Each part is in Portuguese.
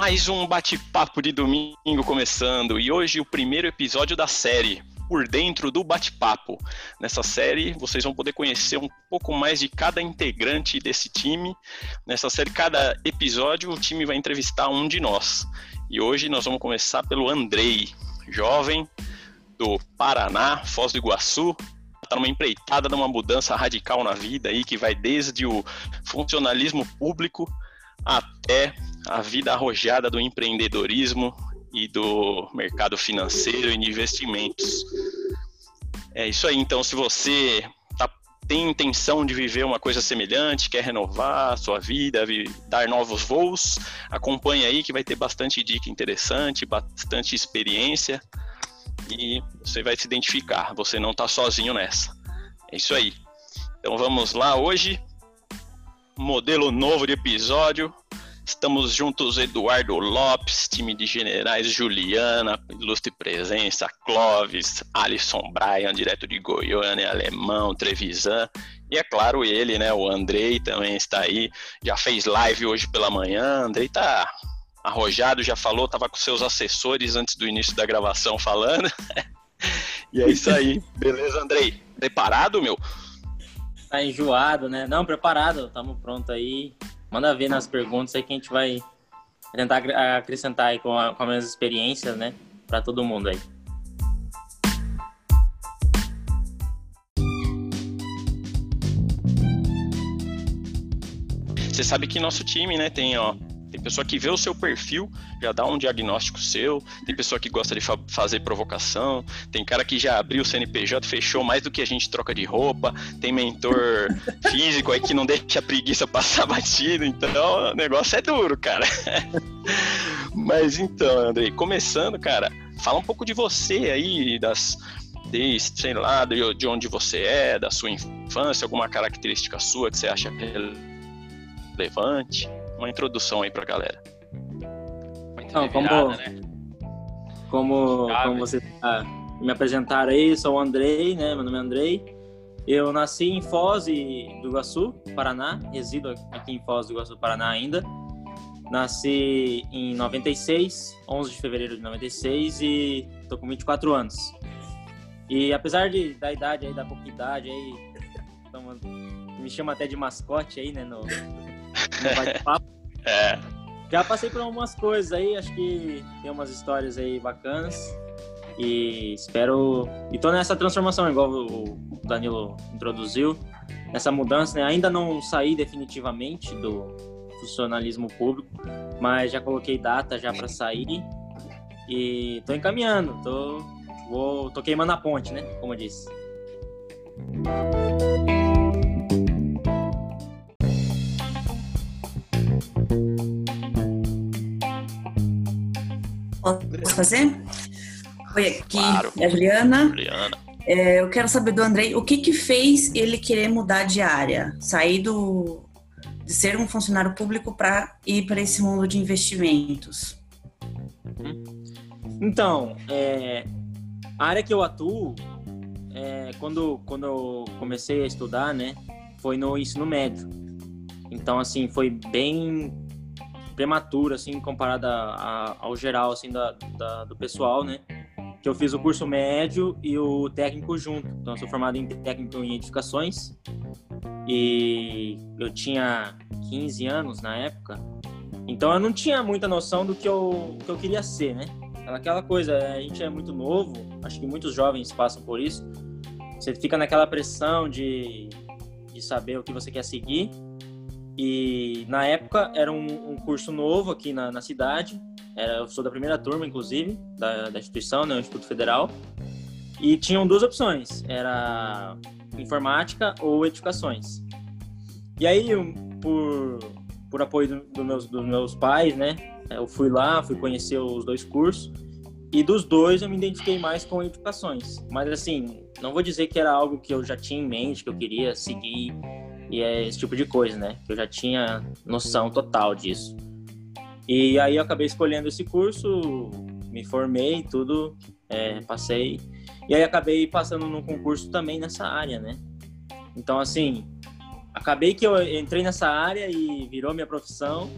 Mais um bate-papo de domingo começando e hoje o primeiro episódio da série Por Dentro do Bate-Papo. Nessa série vocês vão poder conhecer um pouco mais de cada integrante desse time. Nessa série, cada episódio, o time vai entrevistar um de nós. E hoje nós vamos começar pelo Andrei, jovem do Paraná, Foz do Iguaçu, está numa empreitada de uma mudança radical na vida aí que vai desde o funcionalismo público até a vida arrojada do empreendedorismo e do mercado financeiro e de investimentos. É isso aí. Então, se você tá, tem intenção de viver uma coisa semelhante, quer renovar a sua vida, dar novos voos, acompanhe aí que vai ter bastante dica interessante, bastante experiência e você vai se identificar. Você não está sozinho nessa. É isso aí. Então vamos lá hoje. Modelo novo de episódio. Estamos juntos, Eduardo Lopes, time de generais Juliana, ilustre presença, Clóvis, Alisson Bryan, direto de Goiânia, Alemão, Trevisan, e é claro ele, né, o Andrei também está aí, já fez live hoje pela manhã, Andrei tá arrojado, já falou, tava com seus assessores antes do início da gravação falando, e é isso aí, beleza, Andrei? Preparado, meu? Tá enjoado, né? Não, preparado, tamo pronto aí, manda ver nas perguntas aí que a gente vai tentar acrescentar aí com, a, com as minhas experiências, né? Para todo mundo aí. Você sabe que nosso time, né, tem, ó, tem pessoa que vê o seu perfil, já dá um diagnóstico seu, tem pessoa que gosta de fa fazer provocação, tem cara que já abriu o CNPJ, fechou mais do que a gente troca de roupa, tem mentor físico aí que não deixa a preguiça passar batido, então o negócio é duro, cara. Mas então, Andrei, começando, cara, fala um pouco de você aí, das desde, sei lá, de onde você é, da sua infância, alguma característica sua que você acha relevante uma introdução aí pra galera. Então, como, né? como, como você tá, me apresentaram aí, sou o Andrei, né? Meu nome é Andrei. Eu nasci em Foz do Iguaçu, Paraná, resido aqui em Foz do Iguaçu, Paraná ainda. Nasci em 96, 11 de fevereiro de 96 e tô com 24 anos. E apesar de, da idade aí, da pouca idade aí, me chama até de mascote aí, né, no. É. Já passei por algumas coisas aí, acho que tem umas histórias aí bacanas. E espero. E tô nessa transformação, igual o Danilo introduziu, nessa mudança, né? Ainda não saí definitivamente do funcionalismo público, mas já coloquei data já para sair e tô encaminhando, tô, vou, tô queimando a ponte, né? Como eu disse. Posso fazer? Oi, aqui claro. é a Juliana. Juliana. É, eu quero saber do Andrei, o que que fez ele querer mudar de área? Sair do, de ser um funcionário público para ir para esse mundo de investimentos? Uhum. Então, é, a área que eu atuo, é, quando, quando eu comecei a estudar, né, foi no ensino médio. Então, assim, foi bem prematura, assim, comparada ao geral, assim, da, da, do pessoal, né? Que eu fiz o curso médio e o técnico junto. Então, eu sou formado em técnico em edificações e eu tinha 15 anos na época. Então, eu não tinha muita noção do que eu, que eu queria ser, né? Aquela coisa, a gente é muito novo, acho que muitos jovens passam por isso. Você fica naquela pressão de, de saber o que você quer seguir e na época era um, um curso novo aqui na, na, cidade. Era, eu sou da primeira turma, inclusive, da, da instituição, né, o Instituto Federal. E tinham duas opções: era informática ou edificações. E aí, por, por apoio do, do meus, dos meus pais, né, eu fui lá, fui conhecer os dois cursos. E dos dois eu me identifiquei mais com edificações. Mas assim, não vou dizer que era algo que eu já tinha em mente, que eu queria seguir e é esse tipo de coisa, né? Eu já tinha noção total disso. E aí eu acabei escolhendo esse curso, me formei, tudo, é, passei. E aí acabei passando num concurso também nessa área, né? Então, assim, acabei que eu entrei nessa área e virou minha profissão.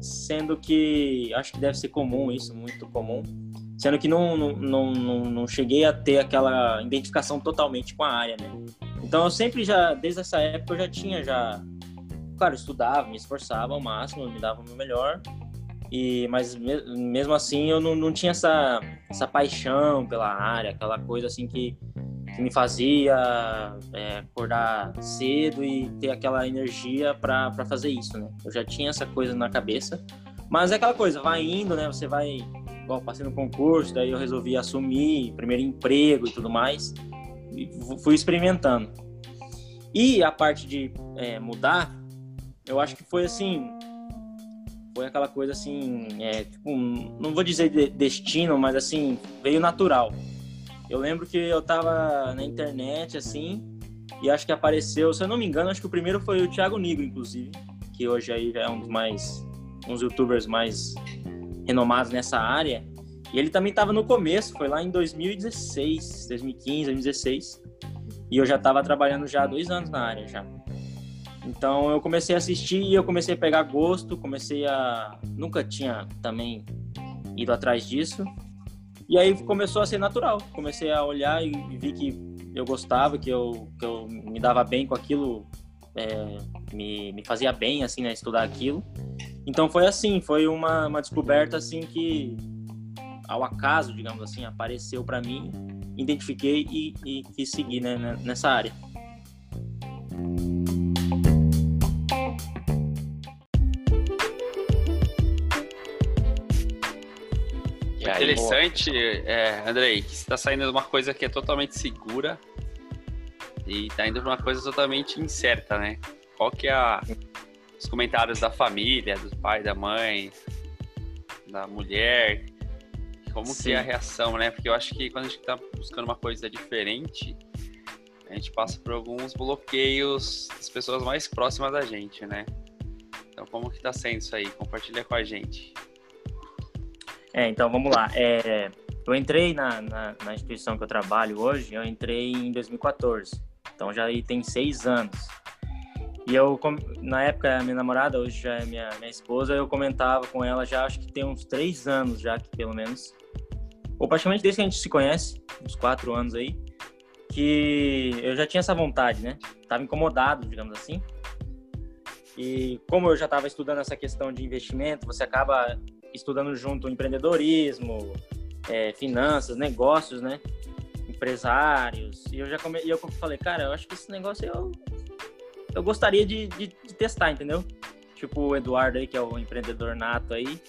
sendo que acho que deve ser comum isso, muito comum, sendo que não, não, não, não, cheguei a ter aquela identificação totalmente com a área, né? Então eu sempre já, desde essa época, eu já tinha já, claro, estudava, me esforçava ao máximo, me dava o meu melhor, e, mas mesmo assim eu não, não tinha essa, essa paixão pela área, aquela coisa assim que, que me fazia é, acordar cedo e ter aquela energia para fazer isso, né? Eu já tinha essa coisa na cabeça, mas é aquela coisa, vai indo, né? Você vai, igual passei no concurso, daí eu resolvi assumir primeiro emprego e tudo mais, fui experimentando. E a parte de é, mudar, eu acho que foi assim, foi aquela coisa assim, é, tipo, não vou dizer de destino, mas assim, veio natural. Eu lembro que eu tava na internet, assim, e acho que apareceu, se eu não me engano, acho que o primeiro foi o Thiago Nigro, inclusive, que hoje aí é um dos mais, uns youtubers mais renomados nessa área. E ele também tava no começo, foi lá em 2016, 2015, 2016. E eu já tava trabalhando já há dois anos na área já. Então eu comecei a assistir e eu comecei a pegar gosto, comecei a. Nunca tinha também ido atrás disso. E aí começou a ser natural. Comecei a olhar e vi que eu gostava, que eu, que eu me dava bem com aquilo, é, me, me fazia bem, assim, né, estudar aquilo. Então foi assim, foi uma, uma descoberta, assim, que ao acaso, digamos assim, apareceu para mim, identifiquei e, e quis seguir né, nessa área. interessante, é, Andrei, que você está saindo de uma coisa que é totalmente segura e está indo para uma coisa totalmente incerta, né? Qual que é a, os comentários da família, do pai, da mãe, da mulher? Como Sim. que é a reação, né? Porque eu acho que quando a gente está buscando uma coisa diferente, a gente passa por alguns bloqueios das pessoas mais próximas da gente, né? Então, como que tá sendo isso aí? Compartilha com a gente. É, então vamos lá. É, eu entrei na, na, na, instituição que eu trabalho hoje, eu entrei em 2014. Então já tem seis anos. E eu, na época, minha namorada, hoje já é minha, minha esposa, eu comentava com ela já, acho que tem uns três anos já, que pelo menos. Ou praticamente desde que a gente se conhece, uns quatro anos aí, que eu já tinha essa vontade, né? Tava incomodado, digamos assim. E como eu já estava estudando essa questão de investimento, você acaba estudando junto empreendedorismo, é, finanças, negócios, né? Empresários. E eu já come... e eu falei, cara, eu acho que esse negócio eu, eu gostaria de, de, de testar, entendeu? Tipo o Eduardo aí, que é o empreendedor nato aí.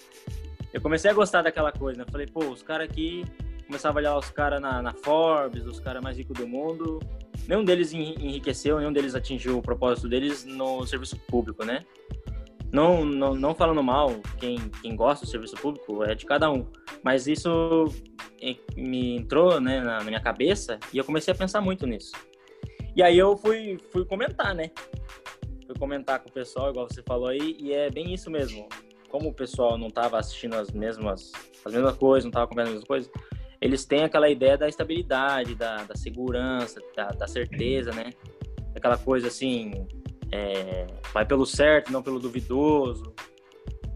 Eu comecei a gostar daquela coisa, né? Falei, pô, os caras aqui, começava a olhar os caras na, na Forbes, os caras mais ricos do mundo. Nenhum deles enriqueceu, nenhum deles atingiu o propósito deles no serviço público, né? Não, não, não falando mal, quem, quem gosta do serviço público é de cada um. Mas isso me entrou né, na, minha cabeça e eu comecei a pensar muito nisso. E aí eu fui, fui comentar, né? Fui comentar com o pessoal, igual você falou aí, e é bem isso mesmo. Como o pessoal não estava assistindo as mesmas, as mesmas coisas, não estava comendo as mesmas coisas, eles têm aquela ideia da estabilidade, da, da segurança, da, da certeza, né? Aquela coisa assim, é, vai pelo certo, não pelo duvidoso.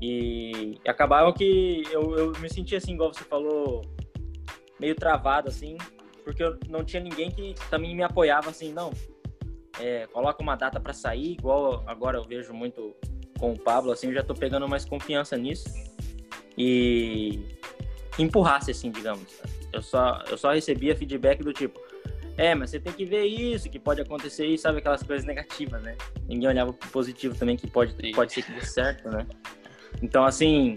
E, e acabava que eu, eu me sentia assim, igual você falou, meio travado, assim, porque eu não tinha ninguém que também me apoiava assim, não. É, coloca uma data para sair, igual agora eu vejo muito com o Pablo, assim, eu já tô pegando mais confiança nisso. E empurrasse, assim, digamos. Eu só, eu só recebia feedback do tipo, é, mas você tem que ver isso, que pode acontecer e sabe aquelas coisas negativas, né? Ninguém olhava pro positivo também, que pode, pode ser que dê certo, né? Então, assim,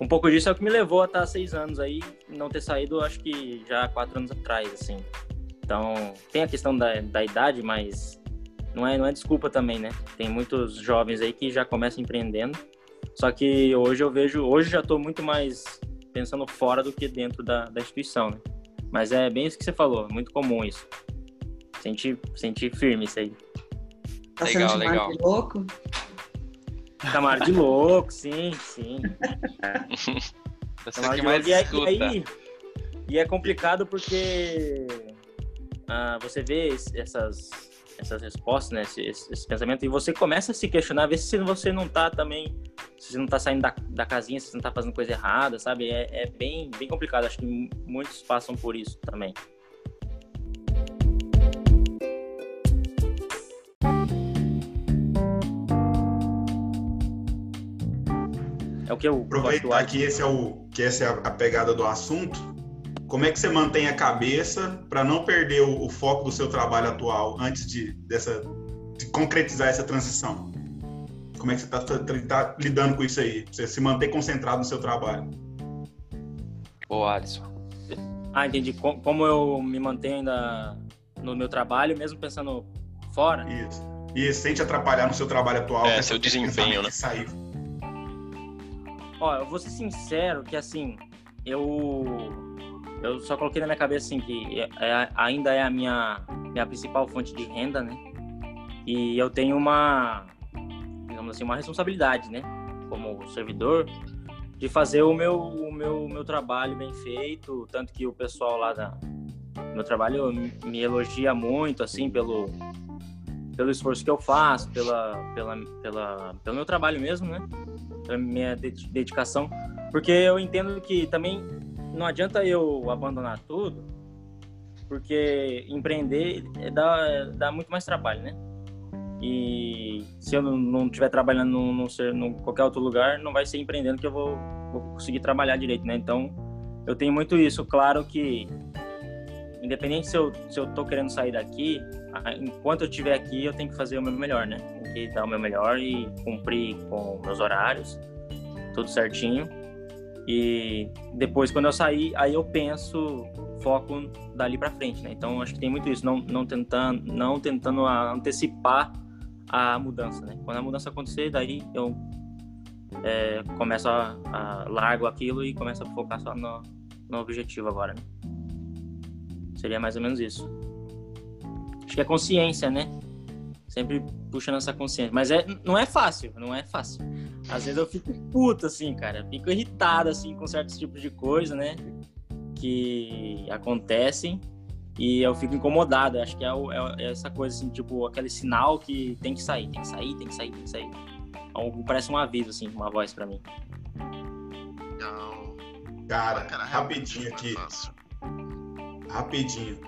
um pouco disso é o que me levou a estar seis anos aí, não ter saído, acho que já quatro anos atrás, assim. Então, tem a questão da, da idade, mas não é, não é desculpa também, né? Tem muitos jovens aí que já começam empreendendo, só que hoje eu vejo, hoje já estou muito mais pensando fora do que dentro da, da instituição, né? Mas é bem isso que você falou, muito comum isso. Sentir, sentir firme isso aí. Tá legal, sendo legal. de louco? Chamar de louco, sim, sim. Você que mais e, escuta. E, aí, e é complicado porque ah, você vê essas, essas respostas, né, esse, esse, esse, pensamento, e você começa a se questionar, ver se você não tá também se você não tá saindo da, da casinha, se você não tá fazendo coisa errada, sabe? É, é bem, bem complicado. Acho que muitos passam por isso também. É o que eu Aproveitar que esse é o que essa é a pegada do assunto. Como é que você mantém a cabeça para não perder o, o, foco do seu trabalho atual antes de, dessa, de concretizar essa transição? Como é que você está tá, tá lidando com isso aí? Você se manter concentrado no seu trabalho? Ô, Alisson. Ah, entendi. Como eu me mantenho ainda no meu trabalho, mesmo pensando fora? Isso. E sem te atrapalhar no seu trabalho atual. É, seu desempenho, né? Sair. Ó, eu vou ser sincero que, assim, eu... Eu só coloquei na minha cabeça, assim, que é, é, ainda é a minha, minha principal fonte de renda, né? E eu tenho uma digamos assim, uma responsabilidade, né? Como servidor, de fazer o meu, o meu, meu trabalho bem feito, tanto que o pessoal lá da meu trabalho me elogia muito, assim, pelo, pelo esforço que eu faço, pela, pela, pela, pelo meu trabalho mesmo, né? Pela minha dedicação, porque eu entendo que também não adianta eu abandonar tudo, porque empreender dá, dá muito mais trabalho, né? E se eu não estiver trabalhando num, qualquer outro lugar, não vai ser empreendendo que eu vou, vou conseguir trabalhar direito, né? Então, eu tenho muito isso. Claro que, independente se eu, se eu tô querendo sair daqui, enquanto eu estiver aqui, eu tenho que fazer o meu melhor, né? Tenho que dar o meu melhor e cumprir com meus horários, tudo certinho. E depois, quando eu sair, aí eu penso, foco dali para frente, né? Então, acho que tem muito isso, não, não tentando, não tentando antecipar a mudança, né? Quando a mudança acontecer, daí eu é, começo a, a, largo aquilo e começo a focar só no, no objetivo agora. Né? Seria mais ou menos isso. Acho que é consciência, né? Sempre puxando essa consciência. Mas é, não é fácil, não é fácil. Às vezes eu fico puto, assim, cara. Fico irritado, assim, com certos tipos de coisa, né? Que acontecem. E eu fico incomodado. Acho que é, é, é, essa coisa, assim, tipo, aquele sinal que tem que sair, tem que sair, tem que sair, tem que sair. Então, parece um aviso, assim, uma voz para mim. Cara, cara rapidinho aqui. Rapidinho.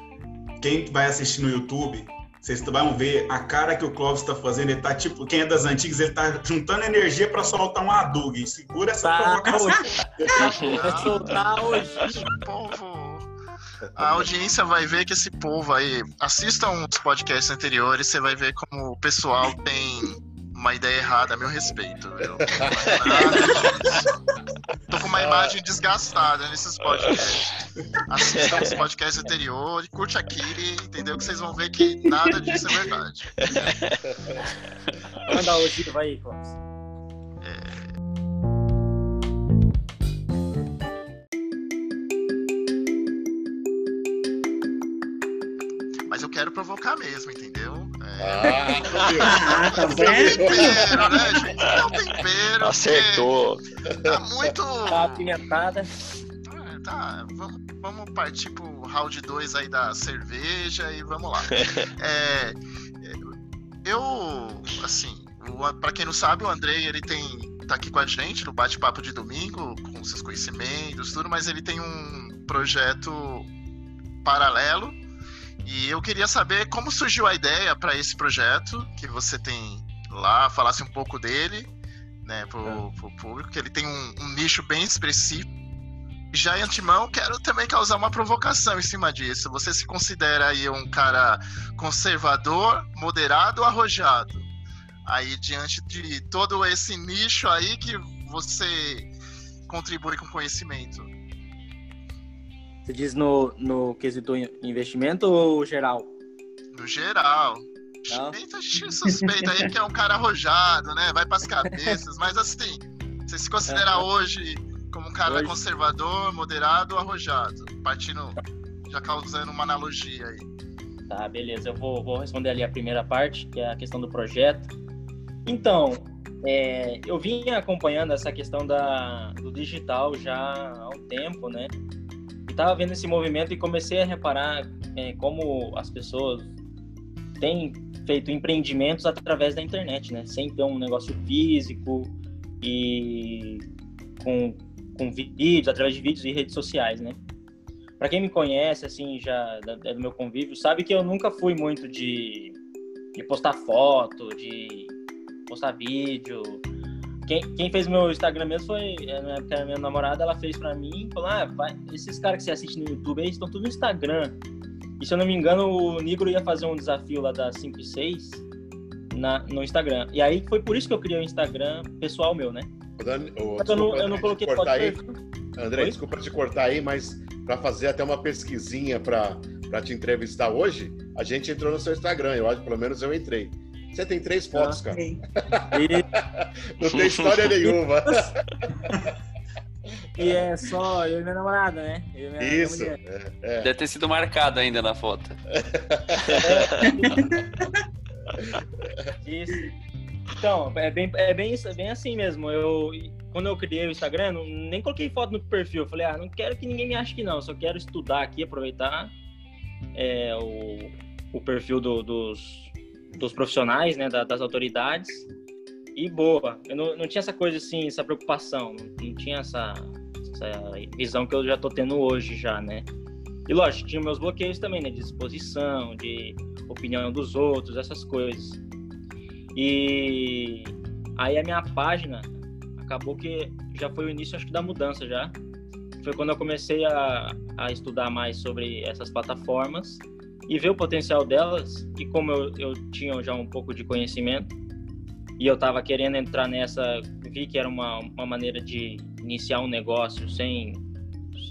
Quem vai assistir no YouTube, vocês vão ver a cara que o Clóvis está fazendo. Ele tá tipo, quem é das antigas, ele tá juntando energia para soltar um Adug. Segura essa tá, provocação. Vai soltar hoje. Povo a audiência vai ver que esse povo aí. Assistam os podcasts anteriores, você vai ver como o pessoal tem uma ideia errada a meu respeito. Viu? Tô com uma imagem desgastada nesses podcasts. Assistam os podcasts anteriores, curte aquele, entendeu? Que vocês vão ver que nada disso é verdade. Manda o Giro, vai aí, Cláudio. quero provocar mesmo, entendeu? Ah, tá vendo? tempero, né, gente? É um tempero. Acertou. Tá muito. Tá apimentada. É, tá, vamos, vamos partir pro round 2 aí da cerveja e vamos lá. É, eu, assim, para quem não sabe, o Andrei, ele tem tá aqui com a gente no bate-papo de domingo, com seus conhecimentos, tudo, mas ele tem um projeto paralelo e eu queria saber como surgiu a ideia para esse projeto que você tem lá, falasse um pouco dele, né, pro, é. pro público, que ele tem um, um nicho bem específico. Já em antemão, quero também causar uma provocação em cima disso. Você se considera aí um cara conservador, moderado ou arrojado? Aí, diante de todo esse nicho aí que você contribui com conhecimento. Você diz no, no quesito investimento ou geral? No geral. Não? A gente suspeita aí que é um cara arrojado, né? Vai pras cabeças, mas assim, você se considera hoje como um cara hoje... conservador, moderado ou arrojado? Partindo, já causando uma analogia aí. Tá, beleza. Eu vou, vou responder ali a primeira parte, que é a questão do projeto. Então, é, eu vim acompanhando essa questão da, do digital já há um tempo, né? Estava vendo esse movimento e comecei a reparar é, como as pessoas têm feito empreendimentos através da internet, né? Sem ter um negócio físico. e com, com vídeos, através de vídeos e redes sociais, né? Para quem me conhece, assim, já é do meu convívio, sabe que eu nunca fui muito de, de postar foto, de postar vídeo. Quem, quem fez meu Instagram mesmo foi, é, na época, a minha namorada, ela fez para mim, falou, ah, vai, esses caras que você assiste no YouTube aí estão tudo no Instagram. E se eu não me engano, o Nigro ia fazer um desafio lá da 5 e 6 na, no Instagram. E aí foi por isso que eu criei o Instagram pessoal meu, né? Dani, oh, eu, não, eu não coloquei foto aí. André, Oi? desculpa te cortar aí, mas para fazer até uma pesquisinha para te entrevistar hoje, a gente entrou no seu Instagram. Eu acho, pelo menos eu entrei. Você tem três fotos, ah, cara. Não tem história nenhuma. E é só eu e minha namorada, né? Minha Isso. É, é. Deve ter sido marcado ainda na foto. Isso. Então, é bem, é bem, é bem assim mesmo. Eu, quando eu criei o Instagram, não, nem coloquei foto no perfil. Eu falei, ah, não quero que ninguém me ache que não, só quero estudar aqui, aproveitar é, o, o perfil do, dos, dos profissionais, né, da, das autoridades. E boa. Eu não, não tinha essa coisa assim, essa preocupação, não, tinha essa, essa visão que eu já tô tendo hoje já, né? E lógico, tinha meus bloqueios também, né? De exposição, de opinião dos outros, essas coisas. E aí a minha página acabou que já foi o início, acho que, da mudança já. Foi quando eu comecei a, a estudar mais sobre essas plataformas e ver o potencial delas. E como eu, eu tinha já um pouco de conhecimento e eu estava querendo entrar nessa, vi que era uma, uma maneira de iniciar um negócio sem,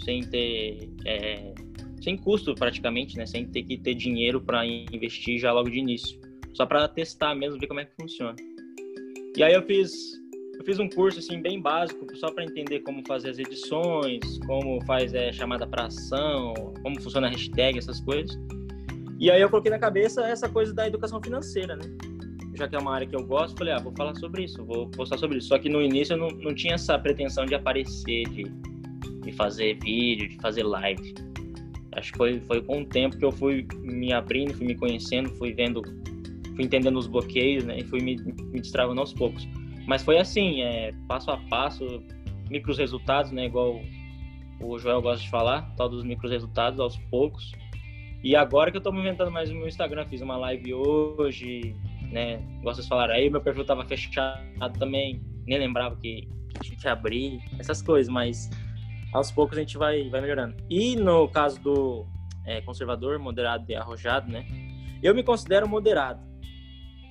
sem ter. É, sem custo praticamente, né? Sem ter que ter dinheiro para investir já logo de início. Só para testar mesmo, ver como é que funciona. E aí eu fiz eu fiz um curso assim bem básico só para entender como fazer as edições, como faz é, chamada para ação, como funciona a hashtag, essas coisas. E aí eu coloquei na cabeça essa coisa da educação financeira, né? Já que é uma área que eu gosto, falei, ah, vou falar sobre isso, vou postar sobre isso. Só que no início eu não, não tinha essa pretensão de aparecer, de, de fazer vídeo, de fazer live. Acho que foi, foi com o tempo que eu fui me abrindo, fui me conhecendo, fui vendo, fui entendendo os bloqueios, né? E fui me, me destravando aos poucos. Mas foi assim, é, passo a passo, micros resultados, né? Igual o Joel gosta de falar, tal dos micros resultados aos poucos. E agora que eu tô movimentando mais o meu Instagram, fiz uma live hoje, né? Vocês falaram aí, meu perfil tava fechado também, nem lembrava que, que tinha que abrir, essas coisas, mas aos poucos a gente vai, vai melhorando. E no caso do é, conservador, moderado e arrojado, né? Eu me considero moderado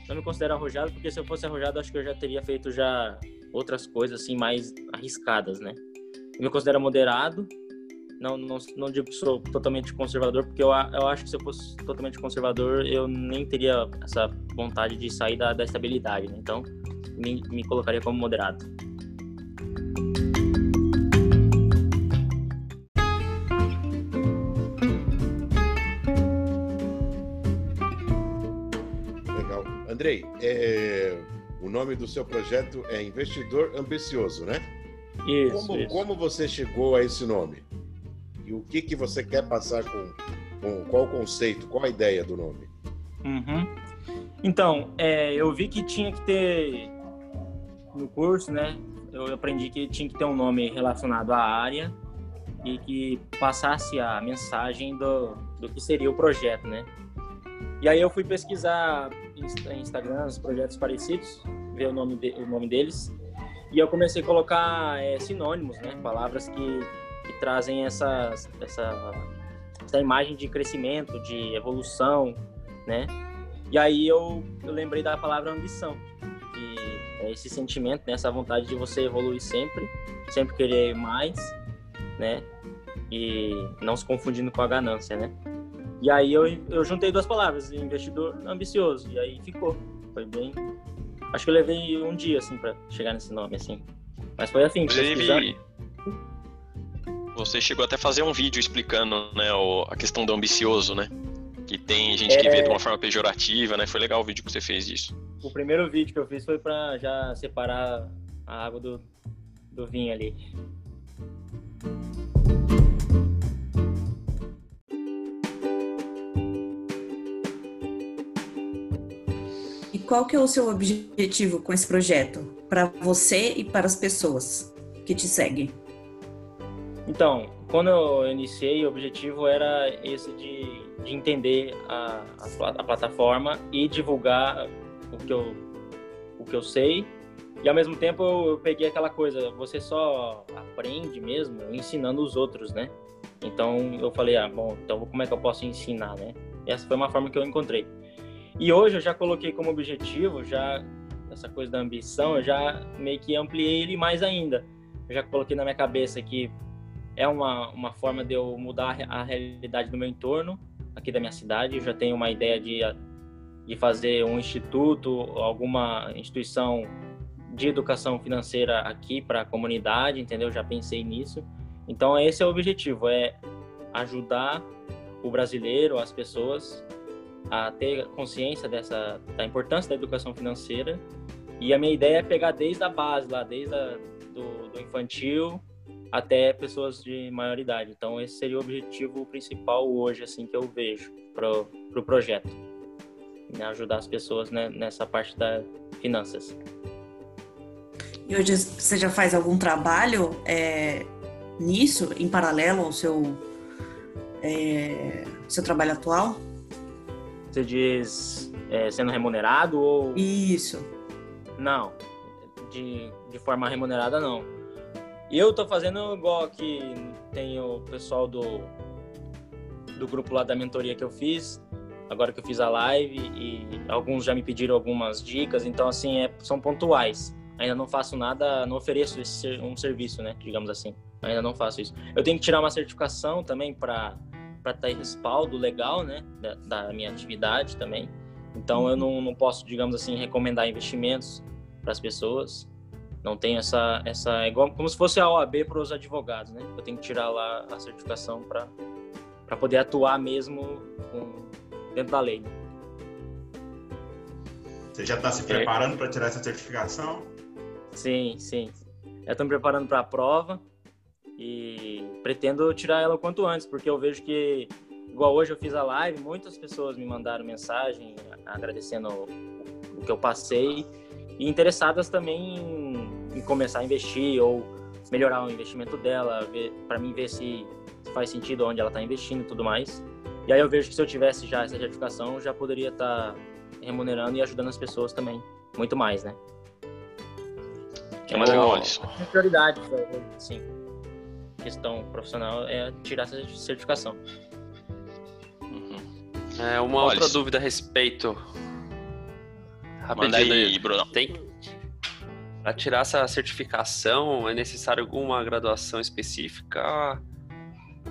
não me considero arrojado, porque se eu fosse arrojado, acho que eu já teria feito já outras coisas assim mais arriscadas, né? Eu me considero moderado, não, não, não digo que sou totalmente conservador, porque eu, eu acho que se eu fosse totalmente conservador, eu nem teria essa vontade de sair da, da estabilidade, né? Então, me, me colocaria como moderado. Andrei, é, o nome do seu projeto é Investidor Ambicioso, né? Isso como, isso. como você chegou a esse nome? E o que, que você quer passar com, com qual o conceito, qual a ideia do nome? Uhum. Então, é, eu vi que tinha que ter no curso, né? Eu aprendi que tinha que ter um nome relacionado à área e que passasse a mensagem do, do que seria o projeto, né? E aí eu fui pesquisar Instagram, projetos parecidos, ver o nome, de, o nome deles. E eu comecei a colocar é, sinônimos, né? Palavras que, que trazem essa, essa, essa imagem de crescimento, de evolução, né? E aí eu, eu lembrei da palavra ambição, que é esse sentimento, né? essa vontade de você evoluir sempre, sempre querer mais, né? E não se confundindo com a ganância, né? E aí eu, eu juntei duas palavras, investidor ambicioso, e aí ficou. Foi bem. Acho que eu levei um dia, assim, pra chegar nesse nome, assim. Mas foi assim, Inclusive, você chegou até a fazer um vídeo explicando, né, a questão do ambicioso, né? Que tem gente é... que vê de uma forma pejorativa, né? Foi legal o vídeo que você fez disso. O primeiro vídeo que eu fiz foi pra já separar a água do, do vinho ali. qual que é o seu objetivo com esse projeto? Para você e para as pessoas que te seguem? Então, quando eu iniciei, o objetivo era esse de, de entender a, a, a, plataforma e divulgar o que, eu, o que eu sei. E ao mesmo tempo eu, eu peguei aquela coisa, você só aprende mesmo ensinando os outros, né? Então eu falei, ah, bom, então como é que eu posso ensinar, né? Essa foi uma forma que eu encontrei. E hoje eu já coloquei como objetivo, já essa coisa da ambição, eu já meio que ampliei ele mais ainda. Eu já coloquei na minha cabeça que é uma, uma forma de eu mudar a realidade do meu entorno, aqui da minha cidade. Eu já tenho uma ideia de, de fazer um instituto, alguma instituição de educação financeira aqui para a comunidade, entendeu? Já pensei nisso. Então esse é o objetivo, é ajudar o brasileiro, as pessoas a ter consciência dessa da importância da educação financeira. E a minha ideia é pegar desde a base lá, desde a, do, do infantil até pessoas de maior idade. Então esse seria o objetivo principal hoje, assim que eu vejo pro pro projeto, né? ajudar as pessoas né, nessa parte das finanças. E hoje você já faz algum trabalho é, nisso, em paralelo ao seu, é, seu trabalho atual? Você diz é, sendo remunerado ou. Isso. Não, de, de forma remunerada não. Eu tô fazendo igual que tem o pessoal do, do grupo lá da mentoria que eu fiz, agora que eu fiz a live, e alguns já me pediram algumas dicas, então assim, é, são pontuais. Ainda não faço nada, não ofereço esse, um serviço, né, digamos assim. Ainda não faço isso. Eu tenho que tirar uma certificação também para para ter respaldo legal, né, da, da, minha atividade também. Então eu não, não posso, digamos assim, recomendar investimentos para as pessoas. Não tenho essa essa é igual como se fosse a OAB para os advogados, né? Eu tenho que tirar lá a certificação para para poder atuar mesmo com, dentro da lei. Né? Você já está se preparando para tirar essa certificação? Sim, sim. Eu estou me preparando para a prova e pretendo tirar ela o quanto antes, porque eu vejo que, igual hoje eu fiz a live, muitas pessoas me mandaram mensagem agradecendo o, o que eu passei e interessadas também em, em, começar a investir ou melhorar o investimento dela, para mim ver se, se, faz sentido onde ela está investindo e tudo mais. E aí eu vejo que se eu tivesse já essa certificação, eu já poderia estar tá remunerando e ajudando as pessoas também, muito mais, né? Que é uma legal, prioridade, sim questão profissional é tirar essa certificação. Uhum. É, uma Olha, outra dúvida a respeito. Rapidinho, aí, Bruno. Tem para tirar essa certificação é necessário alguma graduação específica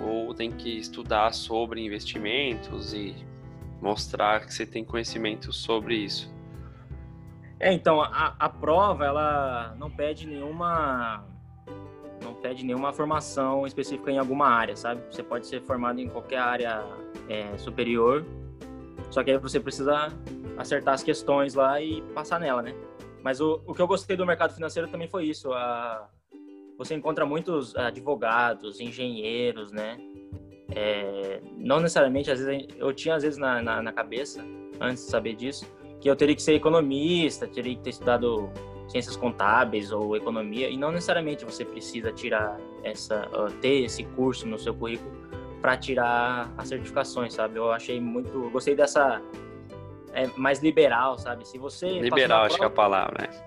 ou tem que estudar sobre investimentos e mostrar que você tem conhecimento sobre isso? É, então a, a prova ela não pede nenhuma não pede nenhuma formação específica em alguma área, sabe? Você pode ser formado em qualquer área é, superior, só que aí você precisa acertar as questões lá e passar nela, né? Mas o, o que eu gostei do mercado financeiro também foi isso. A, você encontra muitos advogados, engenheiros, né? É, não necessariamente, às vezes, eu tinha às vezes na, na, na cabeça, antes de saber disso, que eu teria que ser economista, teria que ter estudado ciências contábeis ou economia e não necessariamente você precisa tirar essa ter esse curso no seu currículo para tirar as certificações, sabe? Eu achei muito, gostei dessa é mais liberal, sabe? Se você liberal acho prova, que é a palavra, né?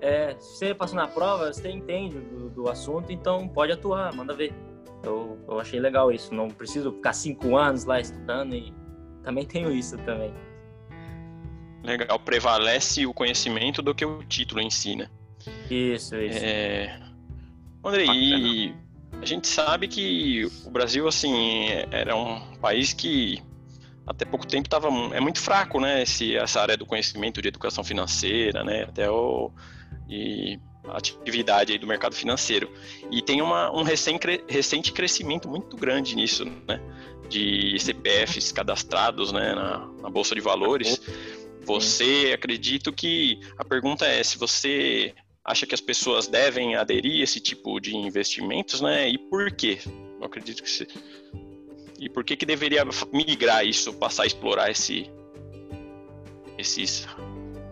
É, se você passou na prova, você entende do, do assunto, então pode atuar, manda ver. Eu, eu achei legal isso, não preciso ficar cinco anos lá estudando e também tenho isso também. Legal, prevalece o conhecimento do que o título ensina. Né? Isso, isso. É... André, e a gente sabe que o Brasil, assim, era um país que até pouco tempo estava é muito fraco, né? Esse, essa área do conhecimento de educação financeira, né? Até o e atividade do mercado financeiro e tem uma, um recente, recente crescimento muito grande nisso, né? De CPFs cadastrados, né? Na, na bolsa de valores. Você, acredito que a pergunta é se você acha que as pessoas devem aderir a esse tipo de investimentos, né? E por quê? Eu acredito que se... E por que que deveria migrar isso, passar a explorar esse esses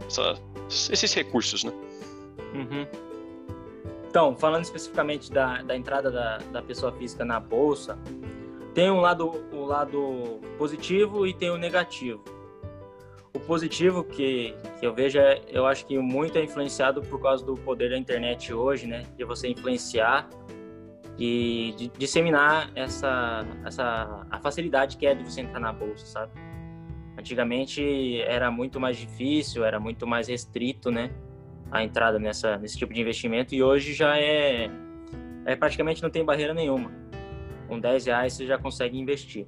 essa, esses recursos, né? Uhum. Então, falando especificamente da, da entrada da, da pessoa física na bolsa, tem um lado, o lado positivo e tem o negativo. O positivo que, que eu vejo é, eu acho que muito é influenciado por causa do poder da internet hoje, né? De você influenciar e de disseminar essa, essa a facilidade que é de você entrar na bolsa, sabe? Antigamente era muito mais difícil, era muito mais restrito, né? A entrada nessa, nesse tipo de investimento e hoje já é, é praticamente não tem barreira nenhuma. Com 10 reais você já consegue investir.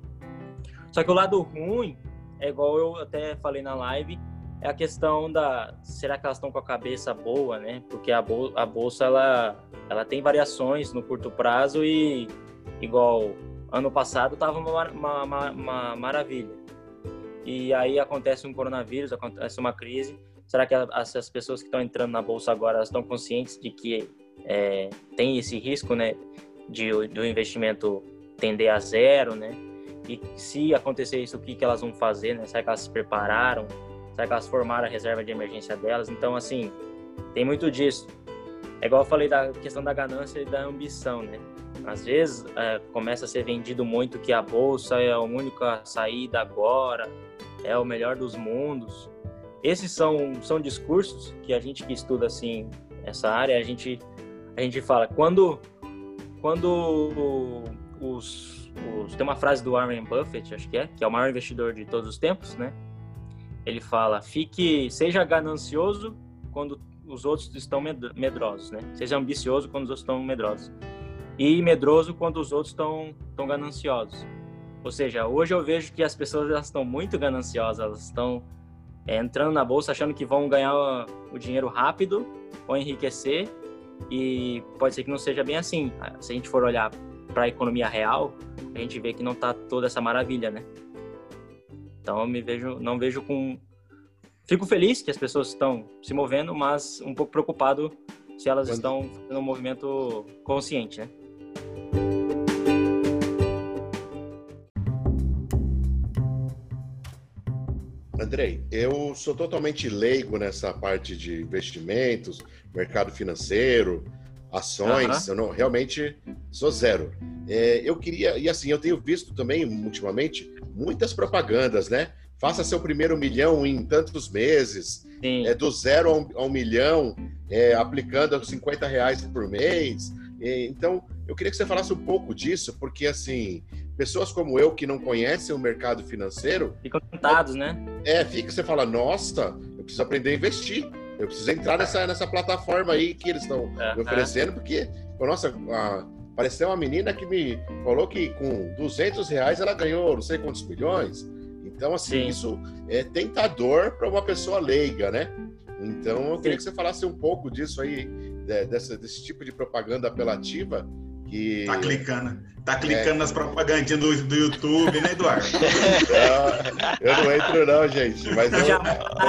Só que o lado ruim é igual eu até falei na live, é a questão da será que elas estão com a cabeça boa, né? Porque a, bol a bolsa ela ela tem variações no curto prazo e igual ano passado estava uma, uma, uma, uma, maravilha. E aí acontece um coronavírus, acontece uma crise. Será que as, as pessoas que estão entrando na bolsa agora estão conscientes de que é, tem esse risco, né, de do investimento tender a zero, né? E se acontecer isso, o que, que elas vão fazer, né? Será que elas se prepararam? Será que elas formaram a reserva de emergência delas? Então, assim, tem muito disso. É igual eu falei da questão da ganância e da ambição, né? Às vezes é, começa a ser vendido muito que a bolsa é a única saída agora, é o melhor dos mundos. Esses são, são discursos que a gente que estuda assim essa área, a gente a gente fala quando quando os os, tem uma frase do Warren Buffett, acho que é, que é o maior investidor de todos os tempos, né? Ele fala: fique, seja ganancioso quando os outros estão medrosos, né? Seja ambicioso quando os outros estão medrosos. E medroso quando os outros estão, estão gananciosos. Ou seja, hoje eu vejo que as pessoas elas estão muito gananciosas, elas estão é, entrando na bolsa achando que vão ganhar o dinheiro rápido ou enriquecer e pode ser que não seja bem assim. Se a gente for olhar para a economia real, a gente vê que não está toda essa maravilha, né? Então eu me vejo, não vejo com fico feliz que as pessoas estão se movendo, mas um pouco preocupado se elas Quando... estão fazendo um movimento consciente, né? Andrei, eu sou totalmente leigo nessa parte de investimentos, mercado financeiro, ações, eu não, realmente sou zero. É, eu queria, e assim, eu tenho visto também, ultimamente, muitas propagandas, né? Faça seu primeiro milhão em tantos meses, é, do zero a um, a um milhão, é, aplicando 50 reais por mês. É, então, eu queria que você falasse um pouco disso, porque, assim, pessoas como eu que não conhecem o mercado financeiro... Ficam tentados, né? É, fica, você fala, nossa, eu preciso aprender a investir. Eu preciso entrar nessa, nessa plataforma aí que eles estão me oferecendo, porque, nossa, a, apareceu uma menina que me falou que com 200 reais ela ganhou não sei quantos milhões. Então, assim, Sim. isso é tentador para uma pessoa leiga, né? Então, eu queria Sim. que você falasse um pouco disso aí, dessa, desse tipo de propaganda apelativa que... Tá clicando. Tá clicando é... nas propagandinhas do, do YouTube, né, Eduardo? eu não entro não, gente. Mas eu,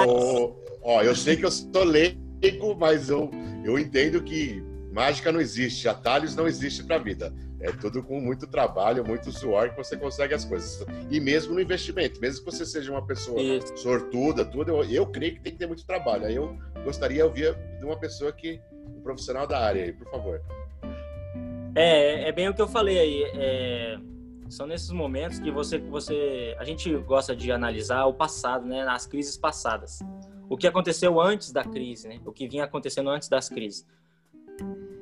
eu, Ó, eu sei que eu sou leigo, mas eu, eu entendo que mágica não existe, atalhos não existe para a vida. É tudo com muito trabalho, muito suor que você consegue as coisas. E mesmo no investimento, mesmo que você seja uma pessoa Isso. sortuda, tudo, eu, eu creio que tem que ter muito trabalho. Aí eu gostaria de ouvir de uma pessoa que, um profissional da área aí, por favor. É, é bem o que eu falei aí. É, são nesses momentos que você, você, a gente gosta de analisar o passado, né, nas crises passadas o que aconteceu antes da crise, né? O que vinha acontecendo antes das crises.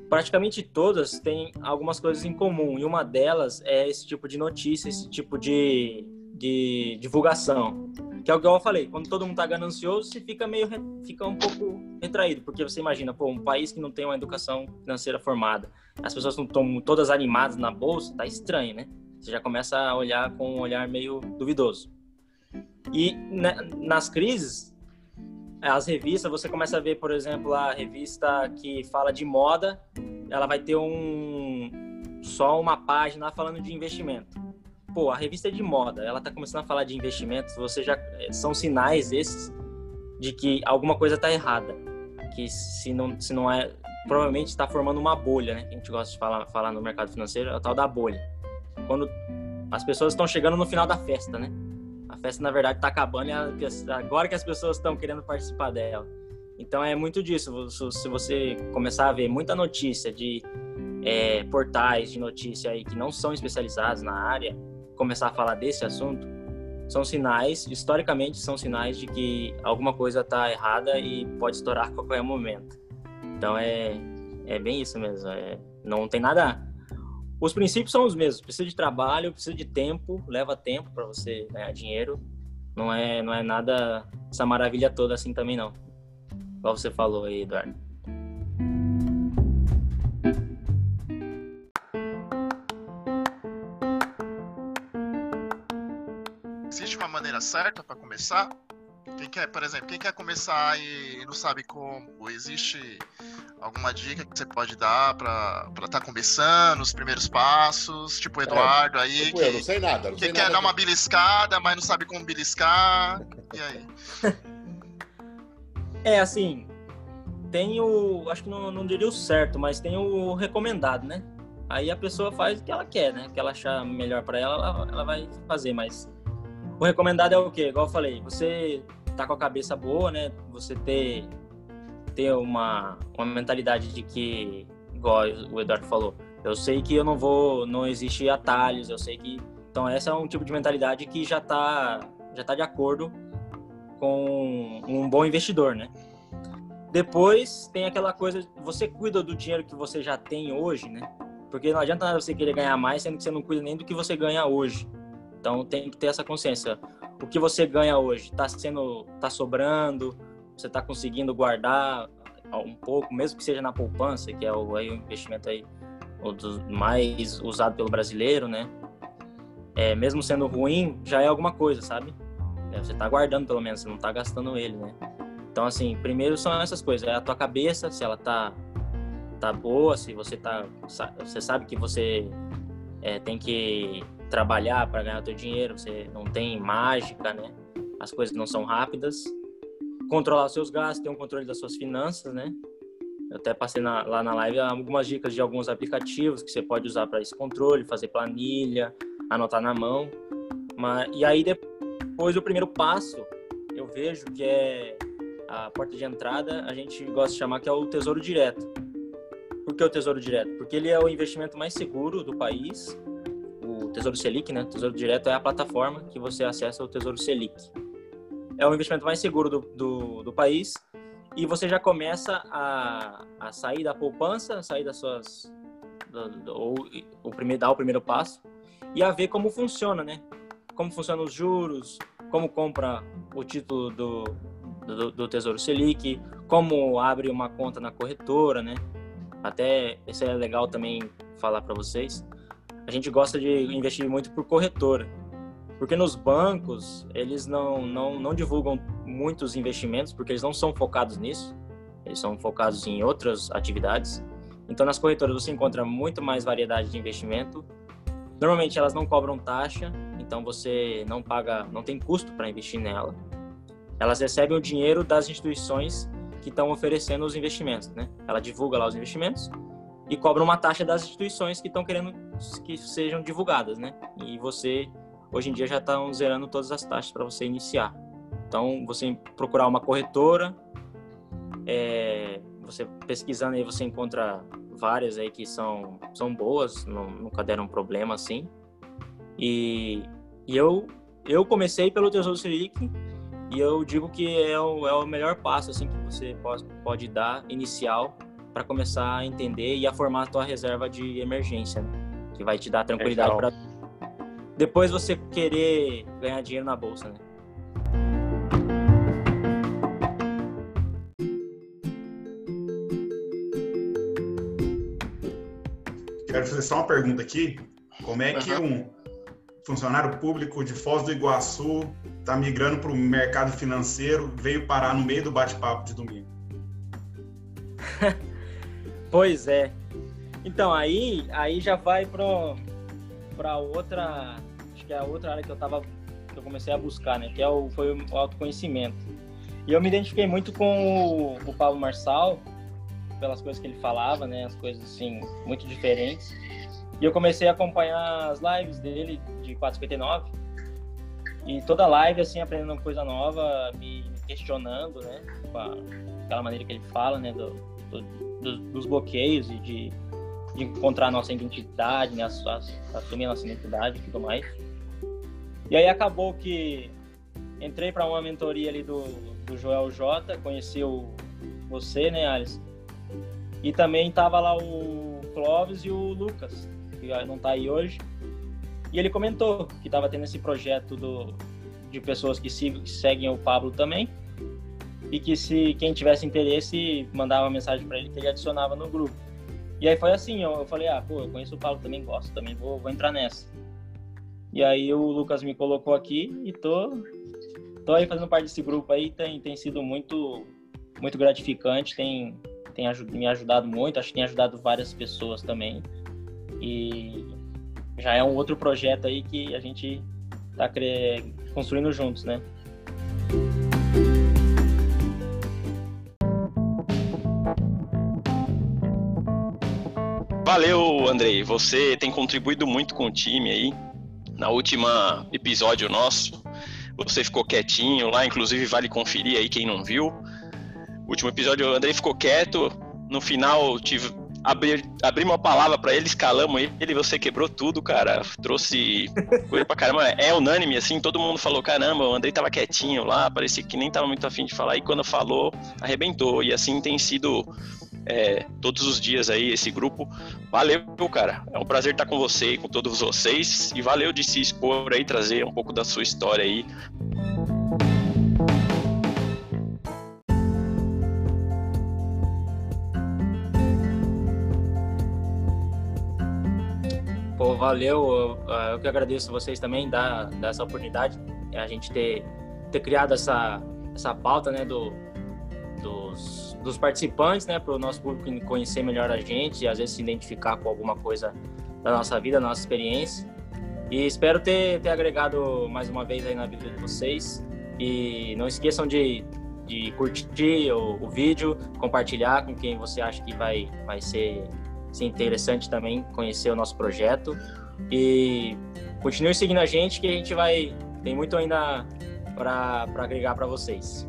Praticamente todas têm algumas coisas em comum e uma delas é esse tipo de notícia, esse tipo de, de divulgação. Que é o que eu falei, quando todo mundo está ganancioso, você fica meio fica um pouco retraído, porque você imagina, pô, um país que não tem uma educação financeira formada, as pessoas não estão todas animadas na bolsa, tá estranho, né? Você já começa a olhar com um olhar meio duvidoso. E na, nas crises, as revistas, você começa a ver, por exemplo, a revista que fala de moda, ela vai ter um só uma página falando de investimento. Pô, a revista é de moda, ela está começando a falar de investimentos, você já são sinais esses de que alguma coisa está errada, que se não se não é, provavelmente está formando uma bolha, né? Que a gente gosta de falar falar no mercado financeiro, é o tal da bolha. Quando as pessoas estão chegando no final da festa, né? A festa, na verdade, está acabando e agora que as pessoas estão querendo participar dela. Então é muito disso. Se você começar a ver muita notícia de é, portais de notícia aí que não são especializados na área, começar a falar desse assunto, são sinais, historicamente, são sinais de que alguma coisa está errada e pode estourar a qualquer momento. Então é, é bem isso mesmo. É, não tem nada. Os princípios são os mesmos. Precisa de trabalho, precisa de tempo, leva tempo para você ganhar dinheiro. Não é, não é nada essa maravilha toda assim também não. Igual você falou aí, Eduardo. Existe uma maneira certa para começar? Quem quer, por exemplo, quem quer começar e não sabe como, existe alguma dica que você pode dar para estar tá começando, os primeiros passos, tipo o é, Eduardo é, aí, tipo que, eu não sei nada, não que sei quer nada dar uma beliscada, mas não sabe como beliscar, e aí? É, assim, tem o, acho que não, não diria o certo, mas tem o recomendado, né? Aí a pessoa faz o que ela quer, né? O que ela achar melhor para ela, ela, ela vai fazer, mas o recomendado é o quê? Igual eu falei, você tá com a cabeça boa, né? Você ter ter uma, uma mentalidade de que, igual o Eduardo falou, eu sei que eu não vou, não existe atalhos, eu sei que. Então, essa é um tipo de mentalidade que já está já tá de acordo com um bom investidor, né? Depois tem aquela coisa, você cuida do dinheiro que você já tem hoje, né? Porque não adianta nada você querer ganhar mais, sendo que você não cuida nem do que você ganha hoje. Então tem que ter essa consciência. O que você ganha hoje está sendo, tá sobrando, você está conseguindo guardar um pouco, mesmo que seja na poupança, que é o, aí, o investimento aí mais usado pelo brasileiro, né? É, mesmo sendo ruim, já é alguma coisa, sabe? É, você está guardando pelo menos, você não está gastando ele, né? Então, assim, primeiro são essas coisas, é a tua cabeça, se ela tá, tá boa, se você tá, você sabe que você é, tem que trabalhar para ganhar teu dinheiro, você não tem mágica, né? As coisas não são rápidas controlar seus gastos, ter um controle das suas finanças, né? Eu até passei na, lá na live algumas dicas de alguns aplicativos que você pode usar para esse controle, fazer planilha, anotar na mão. Mas, e aí depois o primeiro passo, eu vejo que é a porta de entrada, a gente gosta de chamar que é o Tesouro Direto. Por que o Tesouro Direto? Porque ele é o investimento mais seguro do país. Tesouro Selic, né? Tesouro Direto é a plataforma que você acessa o Tesouro Selic é o investimento mais seguro do, do, do país e você já começa a, a sair da poupança, sair das suas ou o primeiro dar o primeiro passo e a ver como funciona, né? Como funcionam os juros, como compra o título do, do, do Tesouro Selic, como abre uma conta na corretora, né? Até isso é legal também falar para vocês. A gente gosta de investir muito por corretora. Porque nos bancos, eles não, não, não divulgam muitos investimentos, porque eles não são focados nisso, eles são focados em outras atividades. Então, nas corretoras você encontra muito mais variedade de investimento. Normalmente elas não cobram taxa, então você não paga, não tem custo para investir nela. Elas recebem o dinheiro das instituições que estão oferecendo os investimentos, né? Ela divulga lá os investimentos e cobra uma taxa das instituições que estão querendo que sejam divulgadas, né? E você hoje em dia já estão zerando todas as taxas para você iniciar. Então, você procurar uma corretora, é, você pesquisando aí você encontra várias aí que são, são boas, não, nunca deram problema assim. E, e eu, eu comecei pelo Tesouro Selic e eu digo que é o, é o melhor passo assim que você pode, pode dar inicial para começar a entender e a formar a tua reserva de emergência, né? que vai te dar tranquilidade para depois você querer ganhar dinheiro na bolsa, né? Quero fazer só uma pergunta aqui. Como é que um funcionário público de Foz do Iguaçu está migrando para o mercado financeiro, veio parar no meio do bate-papo de domingo? pois é. Então, aí, aí já vai para outra que é a outra área que eu tava que eu comecei a buscar, né, que é o foi o autoconhecimento. E eu me identifiquei muito com o, o Pablo Marçal pelas coisas que ele falava, né, as coisas assim muito diferentes. E eu comecei a acompanhar as lives dele de 459. e toda live, assim, aprendendo coisa nova, me questionando, né? Com a, aquela maneira que ele fala, né? Do, do, do, dos bloqueios e de, de encontrar nossa identidade, né? assumir a nossa identidade e tudo mais. E aí acabou que entrei para uma mentoria ali do, do Joel J, conheci o, você, né, Alice? E também tava lá o Clóvis e o Lucas, que não tá aí hoje. E ele comentou que tava tendo esse projeto do, de pessoas que, que seguem o Pablo também. E que se quem tivesse interesse mandava uma mensagem para ele que ele adicionava no grupo. E aí foi assim, eu, eu falei, ah, pô, eu conheço o Pablo também, gosto, também vou, vou entrar nessa. E aí o Lucas me colocou aqui e tô, tô aí fazendo parte desse grupo aí, tem, tem sido muito, muito gratificante, tem, tem me ajudado muito, acho que tem ajudado várias pessoas também. E já é um outro projeto aí que a gente está construindo juntos, né? Valeu, Andrei. Você tem contribuído muito com o time aí. Na última episódio nosso, você ficou quietinho lá, inclusive vale conferir aí quem não viu. Último episódio, o Andrei ficou quieto. No final, tive, abrir, abrir uma palavra para ele, escalamos ele, você quebrou tudo, cara. Trouxe coisa pra caramba. É unânime, assim, todo mundo falou: caramba, o Andrei tava quietinho lá, parecia que nem tava muito afim de falar, e quando falou, arrebentou. E assim tem sido é, todos os dias aí esse grupo. Valeu, cara. É um prazer estar com você e com todos vocês. E valeu de se expor aí, trazer um pouco da sua história aí. valeu. Eu que agradeço vocês também dar, dar essa oportunidade, a gente ter, ter criado essa, essa pauta né, do, dos, dos participantes, né, para o nosso público conhecer melhor a gente e às vezes se identificar com alguma coisa da nossa vida, da nossa experiência. E espero ter, ter agregado mais uma vez aí na vida de vocês. E não esqueçam de, de curtir o, o vídeo, compartilhar com quem você acha que vai, vai ser ser interessante também conhecer o nosso projeto. E continue seguindo a gente que a gente vai. Tem muito ainda para agregar para vocês.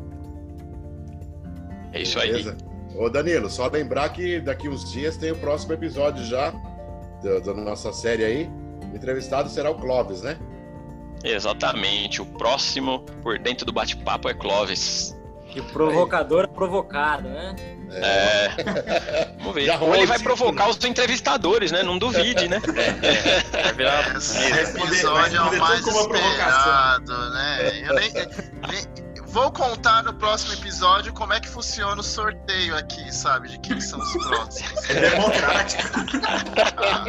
É isso aí. Beleza. Ô Danilo, só lembrar que daqui uns dias tem o próximo episódio já da, da nossa série aí. O entrevistado será o Clóvis, né? Exatamente. O próximo por dentro do bate-papo é Clóvis. Que provocador é provocado, né? É. Vamos ver. Ou ele vai provocar os entrevistadores, né? Não duvide, né? É, vai virar... Esse episódio é o mais esperado, né? Eu nem, nem, Vou contar no próximo episódio como é que funciona o sorteio aqui, sabe? De quem são os próximos. É democrático. Ah,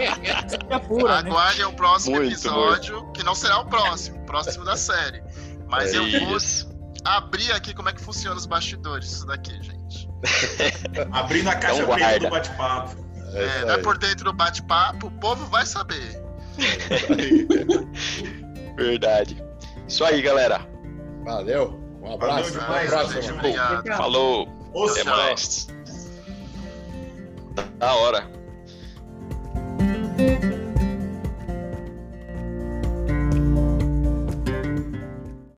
é pura? Aguarde né? o próximo muito, episódio, muito. que não será o próximo, o próximo da série. Mas é eu vou abrir aqui como é que funciona os bastidores, isso daqui, gente. Abrindo a caixa então, preta do bate-papo. É, é não é por dentro do bate-papo, o povo vai saber. Verdade. Isso aí, galera. Valeu. Um abraço. Valeu demais, um abraço. Gente, Falou. Até mais. Da hora.